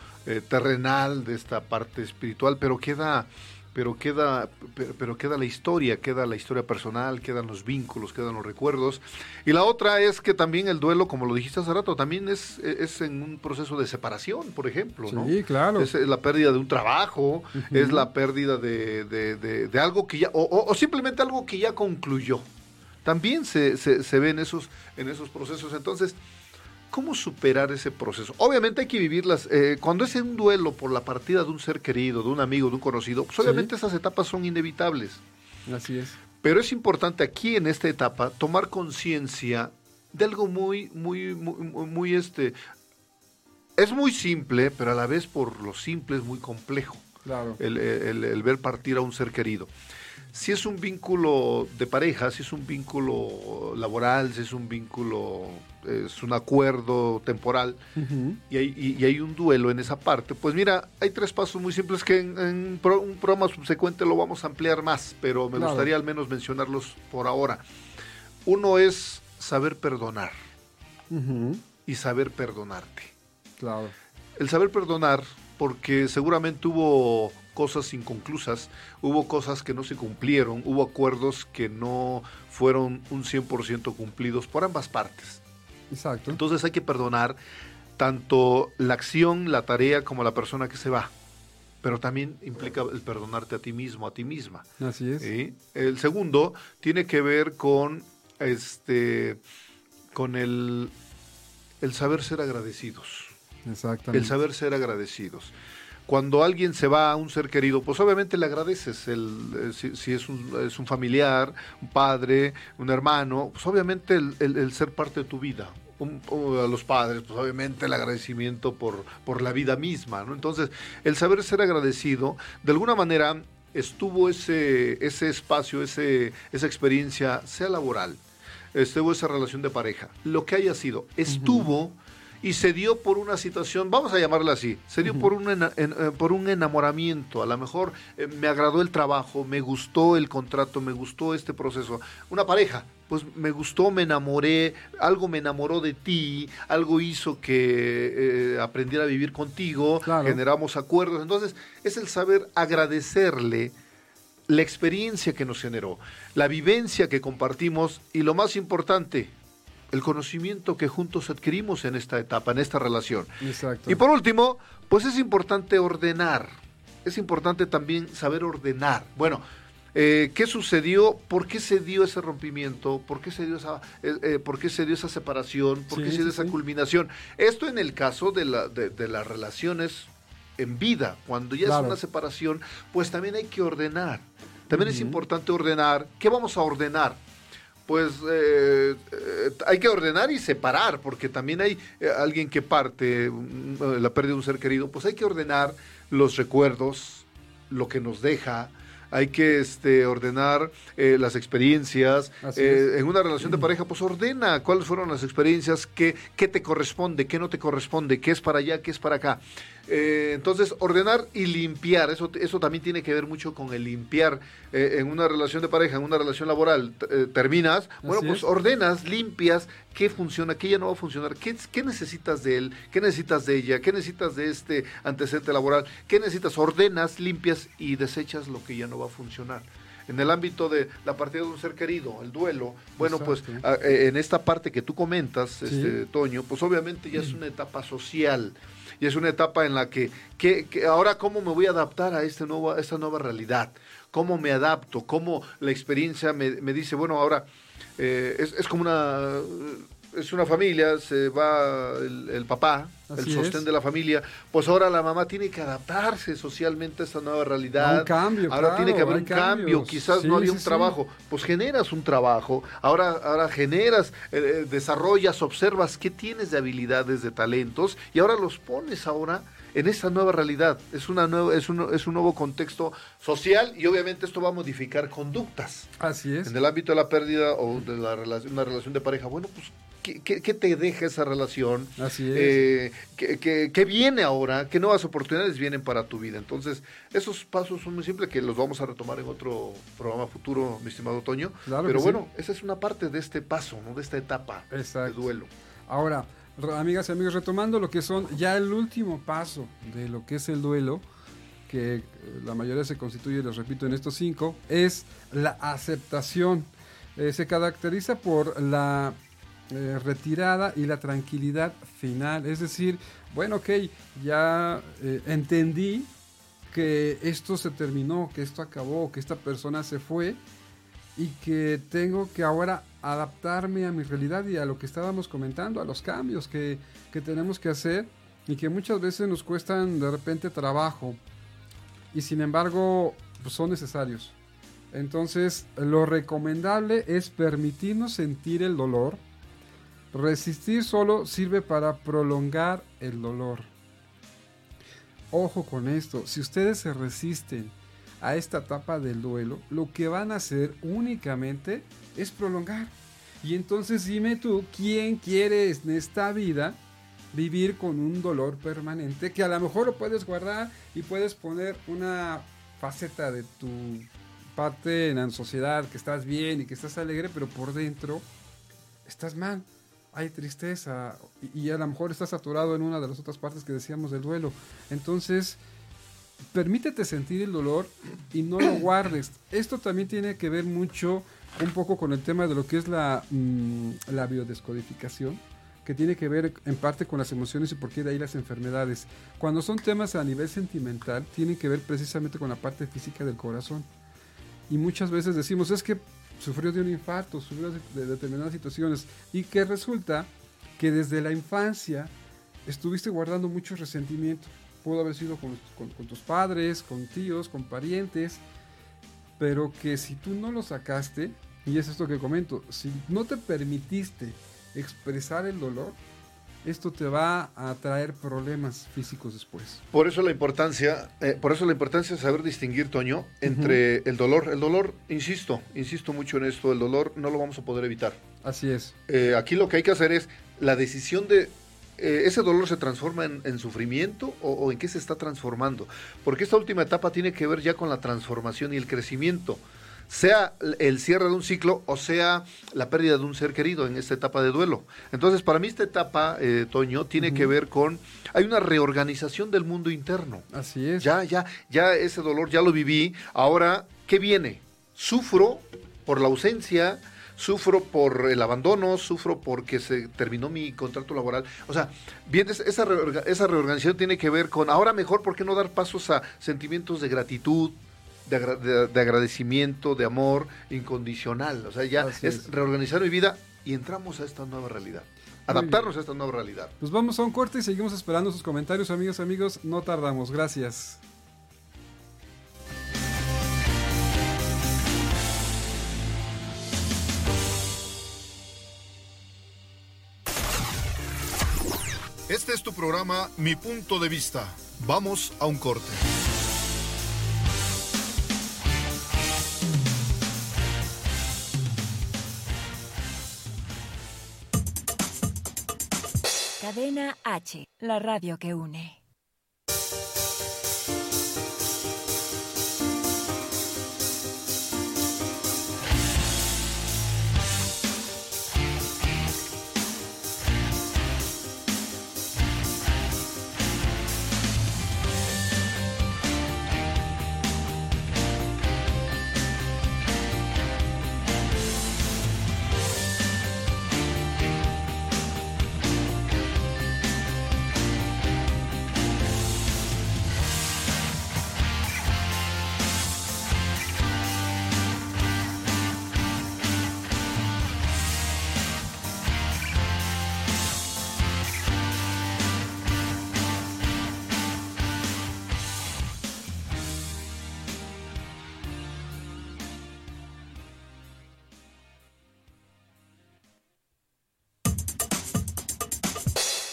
terrenal, de esta parte espiritual, pero queda pero queda, pero, queda la historia, queda la historia personal, quedan los vínculos, quedan los recuerdos. Y la otra es que también el duelo, como lo dijiste hace rato, también es, es en un proceso de separación, por ejemplo, ¿no? Sí, claro. Es la pérdida de un trabajo, es la pérdida de, de, algo que ya, o, simplemente algo que ya concluyó. También se, se, se ve en esos, en esos procesos. Entonces, ¿Cómo superar ese proceso? Obviamente hay que vivirlas. Eh, cuando es un duelo por la partida de un ser querido, de un amigo, de un conocido, pues obviamente esas etapas son inevitables. Así es. Pero es importante aquí en esta etapa tomar conciencia de algo muy, muy, muy, muy, este. Es muy simple, pero a la vez por lo simple es muy complejo. Claro. el ver partir a un ser querido si es un vínculo de pareja, si es un vínculo laboral, si es un vínculo, es un acuerdo temporal y, hay, un duelo en esa parte, pues mira, hay tres pasos muy simples que en, un programa subsecuente lo vamos a ampliar más, pero me gustaría al menos mencionarlos por ahora. Uno es saber perdonar y saber perdonarte. Claro. El saber perdonar, porque seguramente hubo cosas inconclusas, hubo cosas que no se cumplieron, hubo acuerdos que no fueron un 100% cumplidos por ambas partes. Exacto. Entonces hay que perdonar tanto la acción, la tarea, como la persona que se va. Pero también implica el perdonarte a ti mismo, a ti misma. Así es. El segundo tiene que ver con este con el, el saber ser agradecidos. Exactamente. El saber ser agradecidos cuando alguien se va a un ser querido, pues obviamente le agradeces, el, eh, si, es, un, es, un, familiar, un padre, un hermano, pues obviamente el, ser parte de tu vida. a los padres, pues obviamente el agradecimiento por, por la vida misma, ¿no? Entonces, el saber ser agradecido, de alguna manera estuvo ese, ese espacio, ese, esa experiencia, sea laboral, estuvo esa relación de pareja, lo que haya sido, estuvo y se dio por una situación, vamos a llamarla así, se dio por, un eh, por un enamoramiento, a lo mejor eh, me agradó el trabajo, me gustó el contrato, me gustó este proceso, una pareja, pues me gustó, me enamoré, algo me enamoró de ti, algo hizo que eh, aprendiera a vivir contigo, generamos acuerdos, entonces es el saber agradecerle la experiencia que nos generó, la vivencia que compartimos y lo más importante, el conocimiento que juntos adquirimos en esta etapa, en esta relación. Exacto. Y por último, pues es importante ordenar. Es importante también saber ordenar. Bueno, eh, ¿qué sucedió? ¿Por qué se dio ese rompimiento? ¿Por qué se dio esa, eh, eh, ¿por qué se dio esa separación? ¿Por qué se dio esa culminación? Esto en el caso de, la, de, las relaciones en vida. Cuando ya es una separación, pues también hay que ordenar. También es importante ordenar. ¿Qué vamos a ordenar? Pues eh, eh, hay que ordenar y separar, porque también hay eh, alguien que parte, mm, la pérdida de un ser querido, pues hay que ordenar los recuerdos, lo que nos deja, hay que este, ordenar eh, las experiencias. Eh, en una relación de pareja, pues ordena cuáles fueron las experiencias, qué, qué te corresponde, qué no te corresponde, qué es para allá, qué es para acá. Eh, entonces, ordenar y limpiar, eso, eso también tiene que ver mucho con el limpiar. Eh, en una relación de pareja, en una relación laboral, eh, terminas, bueno, pues ordenas, limpias, qué funciona, qué ya no va a funcionar, ¿Qué, qué necesitas de él, qué necesitas de ella, qué necesitas de este antecedente laboral, qué necesitas, ordenas, limpias y desechas lo que ya no va a funcionar. En el ámbito de la partida de un ser querido, el duelo, bueno, pues en esta parte que tú comentas, este, Toño, pues obviamente ya es una etapa social y es una etapa en la que, que, ahora cómo me voy a adaptar a, este nuevo, a esta nueva realidad, cómo me adapto, cómo la experiencia me, me dice, bueno, ahora eh, es, es como una es una familia, se va el, papá, el sostén de la familia, pues ahora la mamá tiene que adaptarse socialmente a esta nueva realidad. un cambio, ahora tiene que haber un cambio, quizás no había un trabajo, pues generas un trabajo, ahora, ahora generas, eh, eh, desarrollas, observas qué tienes de habilidades, de talentos, y ahora los pones ahora en esta nueva realidad. Es, una nueva, es, un, es un nuevo contexto social y obviamente esto va a modificar conductas. Así es. En el ámbito de la pérdida o de la relación, una relación de pareja, bueno, pues ¿Qué, te deja esa relación? Así es. Eh, ¿qué, viene ahora? ¿Qué nuevas oportunidades vienen para tu vida? Entonces, esos pasos son muy simples que los vamos a retomar en otro programa futuro, mi estimado Toño. Pero bueno, esa es una parte de este paso, ¿no? de esta etapa de duelo. Ahora, amigas y amigos, retomando lo que son ya el último paso de lo que es el duelo, que la mayoría se constituye, les repito, en estos cinco, es la aceptación. Eh, se caracteriza por la eh, retirada y la tranquilidad final. Es decir, bueno, ok, ya eh, entendí que esto se terminó, que esto acabó, que esta persona se fue y que tengo que ahora adaptarme a mi realidad y a lo que estábamos comentando, a los cambios que, que tenemos que hacer y que muchas veces nos cuestan de repente trabajo y sin embargo pues son necesarios. Entonces, lo recomendable es permitirnos sentir el dolor, Resistir solo sirve para prolongar el dolor. Ojo con esto, si ustedes se resisten a esta etapa del duelo, lo que van a hacer únicamente es prolongar. Y entonces dime tú, ¿quién quiere en esta vida vivir con un dolor permanente que a lo mejor lo puedes guardar y puedes poner una faceta de tu parte en la sociedad que estás bien y que estás alegre, pero por dentro estás mal hay tristeza y, a lo mejor estás saturado en una de las otras partes que decíamos del duelo. Entonces, permítete sentir el dolor y no lo guardes. Esto también tiene que ver mucho un poco con el tema de lo que es la, mm, la biodescodificación que tiene que ver en parte con las emociones y por qué de ahí las enfermedades. Cuando son temas a nivel sentimental, tienen que ver precisamente con la parte física del corazón. Y muchas veces decimos, es que sufrió de un infarto, sufrió de, determinadas situaciones y que resulta que desde la infancia estuviste guardando mucho resentimiento. Pudo haber sido con, tus padres, con tíos, con parientes, pero que si tú no lo sacaste, y es esto que comento, si no te permitiste expresar el dolor, esto te va a traer problemas físicos después. Por eso la importancia, eh, por eso la importancia de saber distinguir, Toño, entre el dolor. El dolor, insisto, insisto mucho en esto, el dolor no lo vamos a poder evitar. Así es. Eh, aquí lo que hay que hacer es la decisión de eh, ¿ese dolor se transforma en, sufrimiento o, o, en qué se está transformando? Porque esta última etapa tiene que ver ya con la transformación y el crecimiento sea el cierre de un ciclo o sea la pérdida de un ser querido en esta etapa de duelo. Entonces, para mí esta etapa, eh, Toño, tiene que ver con, hay una reorganización del mundo interno. Así es. Ya, ya, ya ese dolor ya lo viví. Ahora, ¿qué viene? Sufro por la ausencia, sufro por el abandono, sufro porque se terminó mi contrato laboral. O sea, bien, esa, esa reorganización tiene que ver con, ahora mejor, ¿por qué no dar pasos a sentimientos de gratitud, de, agradecimiento, de amor incondicional. O sea, ya es reorganizar mi vida y entramos a esta nueva realidad. adaptarnos a esta nueva realidad. Pues vamos a un corte y seguimos esperando sus comentarios, amigos, amigos. No tardamos. Gracias. Este es tu programa Mi Punto de Vista. Vamos a un corte. Cadena H, la radio que une.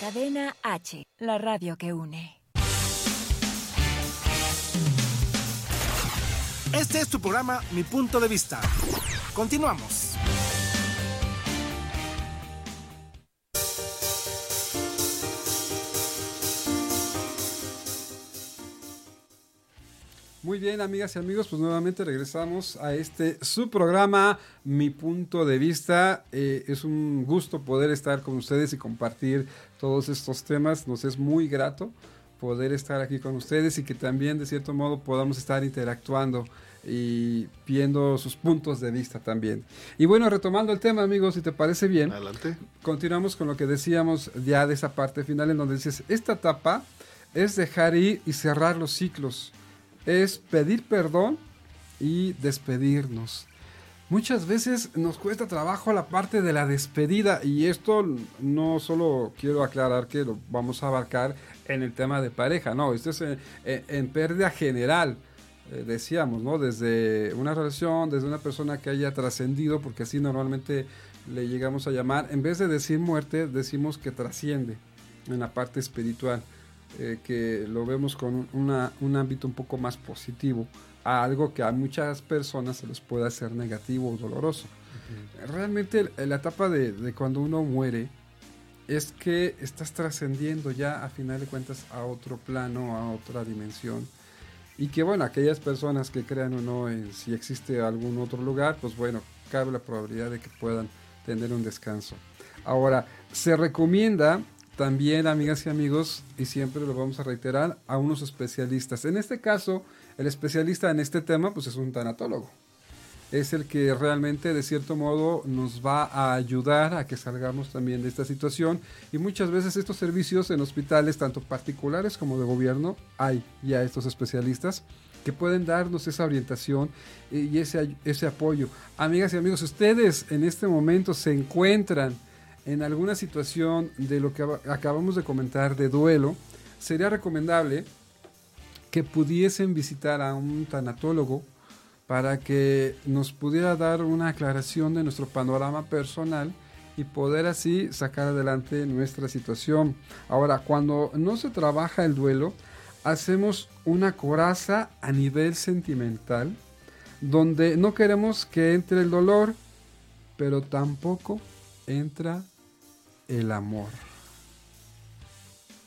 Cadena H, la radio que une. Este es tu programa Mi Punto de Vista. Continuamos. Muy bien, amigas y amigos, pues nuevamente regresamos a este su programa, Mi Punto de Vista. Eh, es un gusto poder estar con ustedes y compartir todos estos temas. Nos es muy grato poder estar aquí con ustedes y que también de cierto modo podamos estar interactuando y viendo sus puntos de vista también. Y bueno, retomando el tema, amigos, si te parece bien, Adelante. continuamos con lo que decíamos ya de esa parte final en donde dices, esta etapa es dejar ir y cerrar los ciclos es pedir perdón y despedirnos. Muchas veces nos cuesta trabajo la parte de la despedida y esto no solo quiero aclarar que lo vamos a abarcar en el tema de pareja, no, esto es en, pérdida general, eh, decíamos, ¿no? Desde una relación, desde una persona que haya trascendido, porque así normalmente le llegamos a llamar, en vez de decir muerte, decimos que trasciende en la parte espiritual. Eh, que lo vemos con un ámbito un poco más positivo a algo que a muchas personas se les puede hacer negativo o doloroso. Realmente la etapa de, cuando uno muere es que estás trascendiendo ya a final de cuentas a otro plano, a otra dimensión. Y que bueno, aquellas personas que crean o no en si existe algún otro lugar, pues bueno, cabe la probabilidad de que puedan tener un descanso. Ahora, se recomienda también, amigas y amigos, y siempre lo vamos a reiterar, a unos especialistas. En este caso, el especialista en este tema, pues es un tanatólogo. Es el que realmente, de cierto modo, nos va a ayudar a que salgamos también de esta situación. Y muchas veces estos servicios en hospitales, tanto particulares como de gobierno, hay ya estos especialistas que pueden darnos esa orientación y ese, ese apoyo. Amigas y amigos, ustedes en este momento se encuentran en alguna situación de lo que acabamos de comentar de duelo, sería recomendable que pudiesen visitar a un tanatólogo para que nos pudiera dar una aclaración de nuestro panorama personal y poder así sacar adelante nuestra situación. Ahora, cuando no se trabaja el duelo, hacemos una coraza a nivel sentimental, donde no queremos que entre el dolor, pero tampoco entra el amor.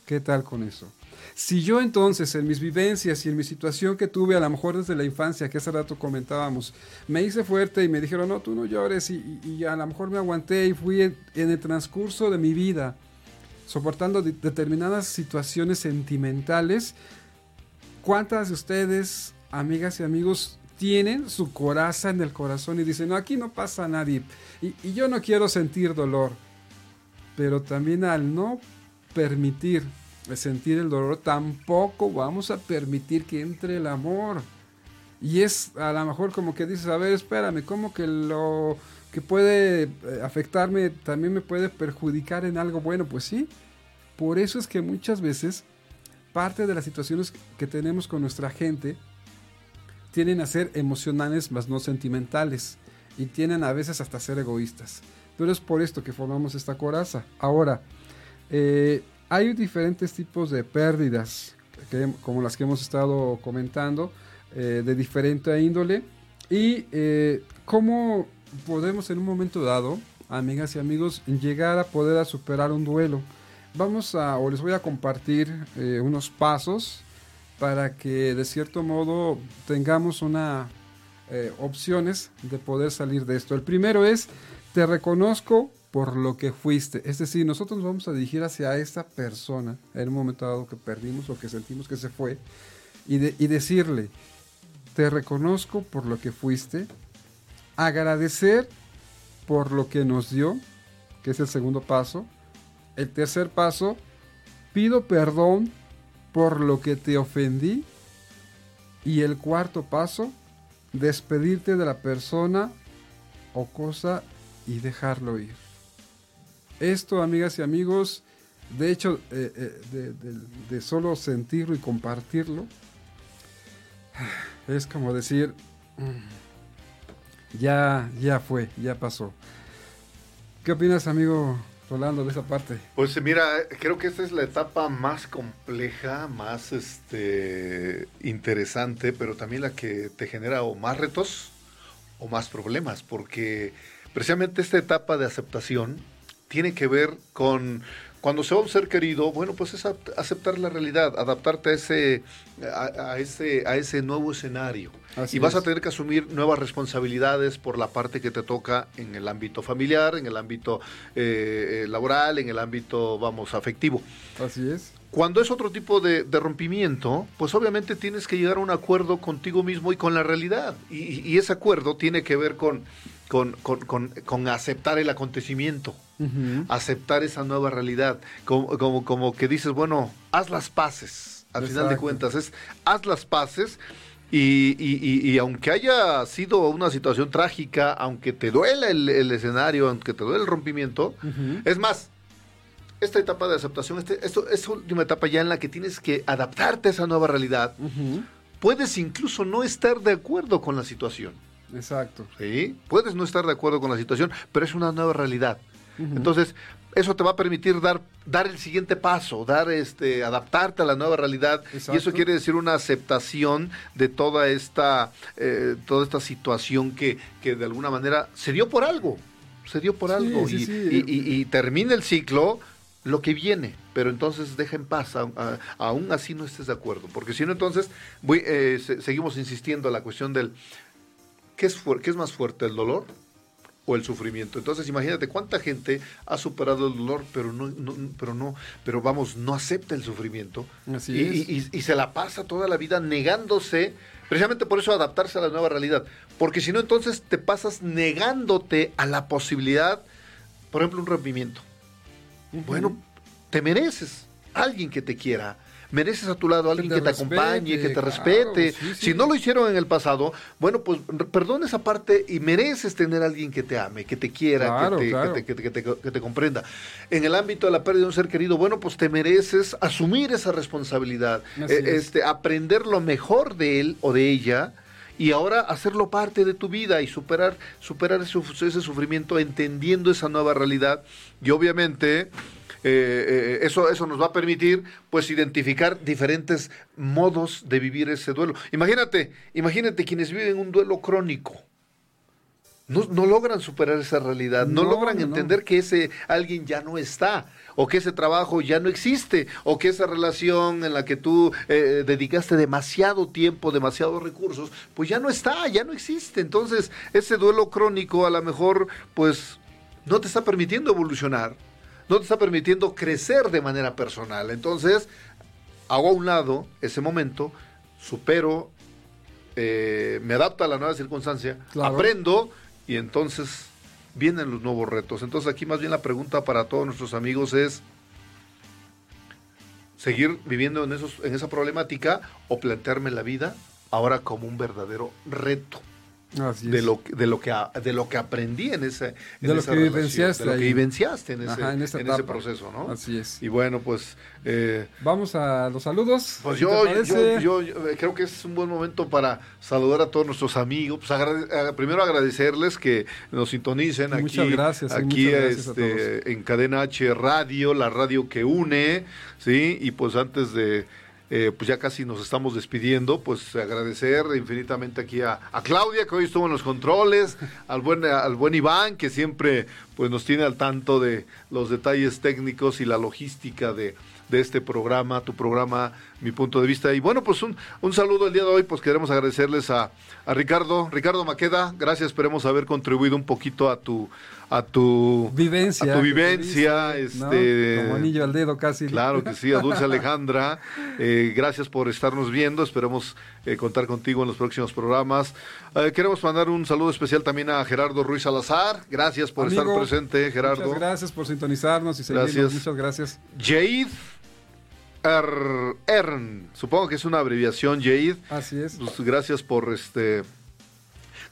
¿Qué tal con eso? Si yo entonces en mis vivencias y en mi situación que tuve a lo mejor desde la infancia, que hace rato comentábamos, me hice fuerte y me dijeron, no, tú no llores y, a lo mejor me aguanté y fui en, el transcurso de mi vida soportando determinadas situaciones sentimentales, ¿cuántas de ustedes, amigas y amigos, tienen su coraza en el corazón y dicen, no, aquí no pasa nadie y yo no quiero sentir dolor? Pero también al no permitir sentir el dolor, tampoco vamos a permitir que entre el amor. Y es a lo mejor como que dices, a ver, espérame, ¿cómo que lo que puede eh, afectarme, también me puede perjudicar en algo bueno, pues sí. Por eso es que muchas veces parte de las situaciones que tenemos con nuestra gente tienen a ser emocionales más no sentimentales y tienen a veces hasta ser egoístas. Pero es por esto que formamos esta coraza. Ahora, eh, hay diferentes tipos de pérdidas, como las que hemos estado comentando, eh, de diferente índole. Y eh, cómo podemos en un momento dado, amigas y amigos, llegar a poder a superar un duelo. Vamos a, o les voy a compartir unos pasos para que de cierto modo tengamos una opciones de poder salir de esto. El primero es, te reconozco por lo que fuiste. Es decir, nosotros nos vamos a dirigir hacia esta persona en un momento dado que perdimos o que sentimos que se fue y, y decirle, te reconozco por lo que fuiste, agradecer por lo que nos dio, que es el segundo paso. El tercer paso, pido perdón por lo que te ofendí. Y el cuarto paso, despedirte de la persona o cosa y dejarlo ir. Esto, amigas y amigos, de hecho, eh, eh, de, solo sentirlo y compartirlo, es como decir, mm, ya, ya fue, ya pasó. ¿Qué opinas, amigo Rolando, de esa parte? Pues mira, creo que esta es la etapa más compleja, más este, interesante, pero también la que te genera o más retos o más problemas, porque precisamente esta etapa de aceptación tiene que ver con cuando se va un ser querido, bueno, pues es aceptar la realidad, adaptarte a ese, a, ese, a ese nuevo escenario. y vas a tener que asumir nuevas responsabilidades por la parte que te toca en el ámbito familiar, en el ámbito eh, eh, laboral, en el ámbito, vamos, afectivo. Así es. Cuando es otro tipo de, rompimiento, pues obviamente tienes que llegar a un acuerdo contigo mismo y con la realidad. y ese acuerdo tiene que ver con con, con, con, aceptar el acontecimiento, aceptar esa nueva realidad, como, como, como, que dices, bueno, haz las paces, al final de cuentas, es haz las paces. Y, y, y, aunque haya sido una situación trágica, aunque te duela el, escenario, aunque te duele el rompimiento, es más, esta etapa de aceptación, este, esto, esta última etapa ya en la que tienes que adaptarte a esa nueva realidad, puedes incluso no estar de acuerdo con la situación. Exacto. Sí, puedes no estar de acuerdo con la situación, pero es una nueva realidad. Entonces, eso te va a permitir dar, dar el siguiente paso, dar este, adaptarte a la nueva realidad. Y eso quiere decir una aceptación de toda esta, eh, toda esta situación que, que de alguna manera se dio por algo. Se dio por algo. y, termina el ciclo lo que viene, pero entonces deja en paz, aún así no estés de acuerdo, porque si no entonces voy, eh, seguimos insistiendo a la cuestión del ¿qué es, ¿qué es más fuerte, el dolor o el sufrimiento? Entonces, imagínate cuánta gente ha superado el dolor, pero no, pero no, pero vamos, no acepta el sufrimiento Así y, y, se la pasa toda la vida negándose, precisamente por eso adaptarse a la nueva realidad, porque si no, entonces te pasas negándote a la posibilidad, por ejemplo, un rompimiento. Bueno, te mereces alguien que te quiera, mereces a tu lado a alguien que te, acompañe, que te respete. Si no lo hicieron en el pasado, bueno, pues perdona esa parte y mereces tener a alguien que te ame, que te quiera, que, te, comprenda. En el ámbito de la pérdida de un ser querido, bueno, pues te mereces asumir esa responsabilidad, eh, este, aprender lo mejor de él o de ella y ahora hacerlo parte de tu vida y superar, superar ese, ese sufrimiento entendiendo esa nueva realidad y obviamente eh, eh, eso, eso nos va a permitir pues identificar diferentes modos de vivir ese duelo. Imagínate, imagínate quienes viven un duelo crónico. No, logran superar esa realidad, no, logran entender que ese alguien ya no está, o que ese trabajo ya no existe, o que esa relación en la que tú eh, dedicaste demasiado tiempo, demasiados recursos, pues ya no está, ya no existe. Entonces, ese duelo crónico a lo mejor, pues, no te está permitiendo evolucionar, no te está permitiendo crecer de manera personal. Entonces, hago a un lado ese momento, supero, eh, me adapto a la nueva circunstancia, aprendo y entonces vienen los nuevos retos. Entonces aquí más bien la pregunta para todos nuestros amigos es seguir viviendo en, esos, en esa problemática o plantearme la vida ahora como un verdadero reto. De lo, de, lo que, de lo que aprendí en ese de lo que vivenciaste de lo que vivenciaste en ese, en, ese proceso, ¿no? Así es. Y bueno, pues... Eh, Vamos a los saludos. Pues yo, yo, eh, creo que es un buen momento para saludar a todos nuestros amigos. Pues primero agradecerles que nos sintonicen aquí, muchas gracias, aquí este, en Cadena H Radio, la radio que une, ¿sí? Y pues antes de eh, pues ya casi nos estamos despidiendo, pues agradecer infinitamente aquí a, Claudia que hoy estuvo en los controles, al buen, al buen Iván que siempre pues nos tiene al tanto de los detalles técnicos y la logística de, de este programa, tu programa, mi punto de vista. Y bueno, pues un, un saludo el día de hoy, pues queremos agradecerles a, a Ricardo, Ricardo Maqueda, gracias, esperemos haber contribuido un poquito a tu a tu vivencia, a tu vivencia, este, como anillo al dedo casi. Claro que sí, a Dulce Alejandra, eh, gracias por estarnos viendo, esperemos eh, contar contigo en los próximos programas. Eh, queremos mandar un saludo especial también a Gerardo Ruiz Salazar, gracias por estar presente, Gerardo. Muchas gracias por sintonizarnos y seguirnos, gracias. muchas gracias. Jade Ern, supongo que es una abreviación, Jade. Así es. Pues, gracias por este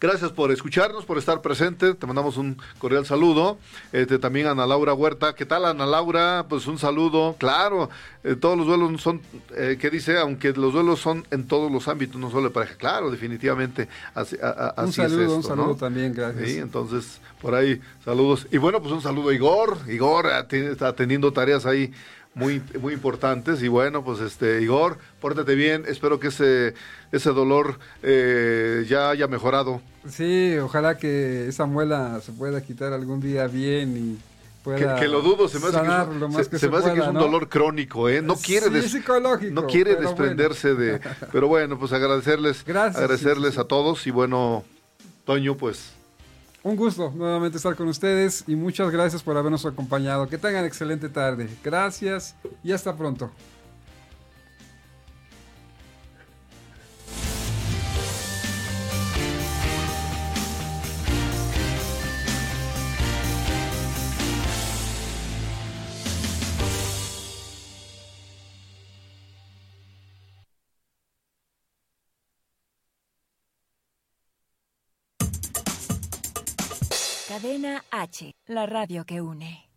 Gracias por escucharnos, por estar presente. Te mandamos un cordial saludo. Este, también a Ana Laura Huerta. ¿Qué tal, Ana Laura? Pues un saludo. Claro, eh, todos los duelos son, eh, ¿qué dice? Aunque los duelos son en todos los ámbitos, no solo de pareja. Claro, definitivamente. Así, un saludo, un saludo también, gracias. Sí, entonces, por ahí, saludos. Y bueno, pues un saludo a Igor. Igor está teniendo tareas ahí muy, muy importantes. Y bueno, pues este, Igor, pórtate bien. Espero que ese, ese dolor eh, ya haya mejorado. Sí, ojalá que esa muela se pueda quitar algún día bien y pueda que, lo dudo, se me hace que, es, que es un dolor crónico, ¿eh? No quiere, no quiere desprenderse de... Pero bueno, pues agradecerles, agradecerles a todos y bueno, Toño, pues... Un gusto nuevamente estar con ustedes y muchas gracias por habernos acompañado. Que tengan excelente tarde. Gracias y hasta pronto. Cadena H, la radio que une.